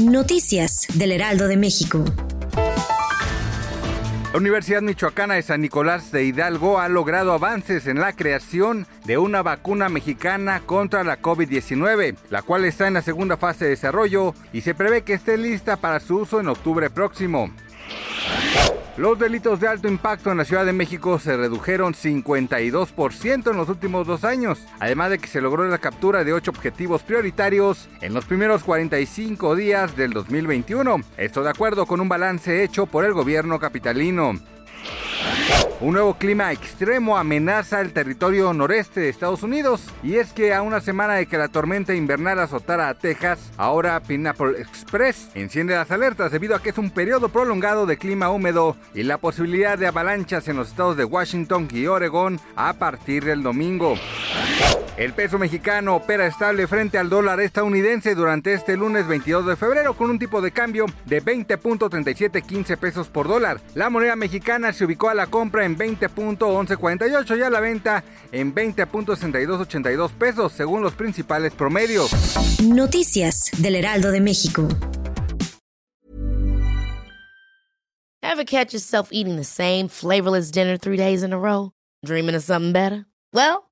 Noticias del Heraldo de México. La Universidad Michoacana de San Nicolás de Hidalgo ha logrado avances en la creación de una vacuna mexicana contra la COVID-19, la cual está en la segunda fase de desarrollo y se prevé que esté lista para su uso en octubre próximo. Los delitos de alto impacto en la Ciudad de México se redujeron 52% en los últimos dos años, además de que se logró la captura de ocho objetivos prioritarios en los primeros 45 días del 2021. Esto de acuerdo con un balance hecho por el gobierno capitalino. Un nuevo clima extremo amenaza el territorio noreste de Estados Unidos y es que a una semana de que la tormenta invernal azotara a Texas, ahora Pineapple Express enciende las alertas debido a que es un periodo prolongado de clima húmedo y la posibilidad de avalanchas en los estados de Washington y Oregón a partir del domingo. El peso mexicano opera estable frente al dólar estadounidense durante este lunes 22 de febrero con un tipo de cambio de 20.3715 pesos por dólar. La moneda mexicana se ubicó a la compra en 20.1148 y a la venta en 20.6282 pesos según los principales promedios. Noticias del Heraldo de México. Ever catch yourself eating the same flavorless dinner three days in a row? Dreaming of something better? Well,